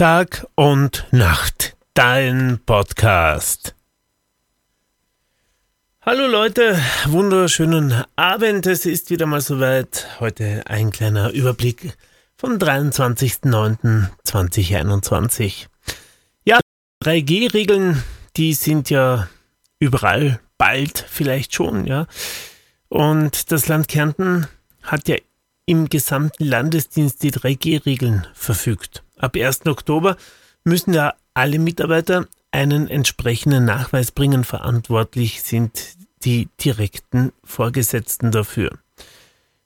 Tag und Nacht, dein Podcast. Hallo Leute, wunderschönen Abend. Es ist wieder mal soweit. Heute ein kleiner Überblick vom 23.09.2021. Ja, 3G-Regeln, die sind ja überall bald vielleicht schon, ja. Und das Land Kärnten hat ja im gesamten Landesdienst die 3G-Regeln verfügt. Ab 1. Oktober müssen ja alle Mitarbeiter einen entsprechenden Nachweis bringen. Verantwortlich sind die direkten Vorgesetzten dafür.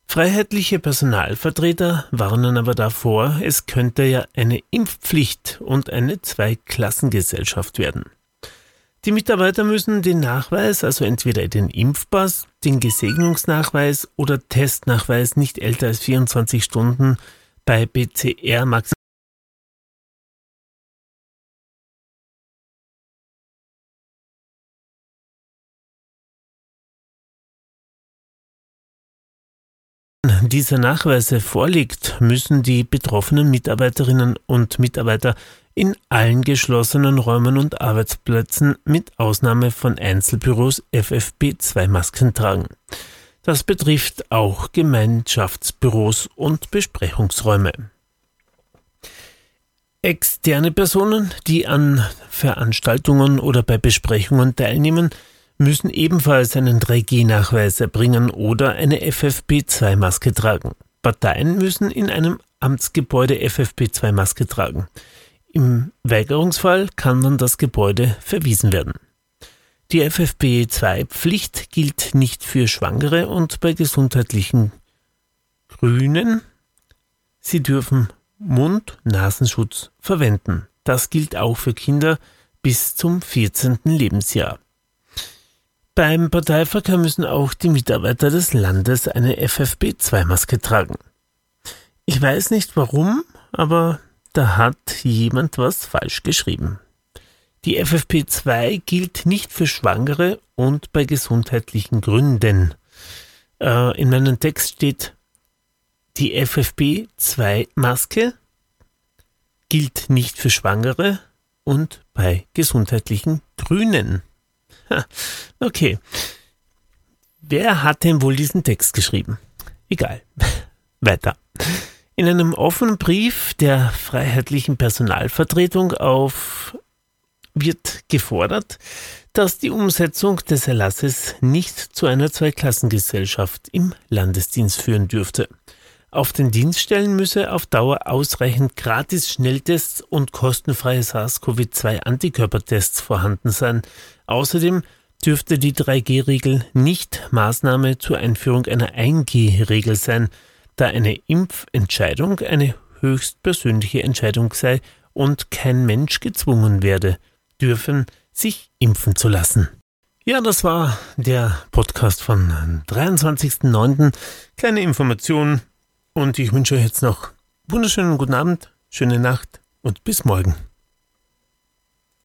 Freiheitliche Personalvertreter warnen aber davor, es könnte ja eine Impfpflicht und eine Zweiklassengesellschaft werden. Die Mitarbeiter müssen den Nachweis, also entweder den Impfpass, den Gesegnungsnachweis oder Testnachweis nicht älter als 24 Stunden bei PCR maximal dieser Nachweise vorliegt, müssen die betroffenen Mitarbeiterinnen und Mitarbeiter in allen geschlossenen Räumen und Arbeitsplätzen mit Ausnahme von Einzelbüros FFP2-Masken tragen. Das betrifft auch Gemeinschaftsbüros und Besprechungsräume. Externe Personen, die an Veranstaltungen oder bei Besprechungen teilnehmen, müssen ebenfalls einen 3G-Nachweis erbringen oder eine FFP2-Maske tragen. Parteien müssen in einem Amtsgebäude FFP2-Maske tragen. Im Weigerungsfall kann dann das Gebäude verwiesen werden. Die FFP2-Pflicht gilt nicht für Schwangere und bei gesundheitlichen Grünen. Sie dürfen Mund-Nasenschutz verwenden. Das gilt auch für Kinder bis zum 14. Lebensjahr. Beim Parteiverkehr müssen auch die Mitarbeiter des Landes eine FFP2-Maske tragen. Ich weiß nicht warum, aber da hat jemand was falsch geschrieben. Die FFP2 gilt nicht für Schwangere und bei gesundheitlichen Gründen. Äh, in meinem Text steht, die FFP2-Maske gilt nicht für Schwangere und bei gesundheitlichen Grünen. Okay. Wer hat denn wohl diesen Text geschrieben? Egal. Weiter. In einem offenen Brief der Freiheitlichen Personalvertretung auf wird gefordert, dass die Umsetzung des Erlasses nicht zu einer Zweiklassengesellschaft im Landesdienst führen dürfte. Auf den Dienststellen müsse auf Dauer ausreichend gratis Schnelltests und kostenfreie SARS-CoV-2-Antikörpertests vorhanden sein. Außerdem dürfte die 3G-Regel nicht Maßnahme zur Einführung einer 1G-Regel sein, da eine Impfentscheidung eine höchstpersönliche Entscheidung sei und kein Mensch gezwungen werde, dürfen sich impfen zu lassen. Ja, das war der Podcast von 23.09. Kleine Information und ich wünsche euch jetzt noch wunderschönen guten Abend, schöne Nacht und bis morgen.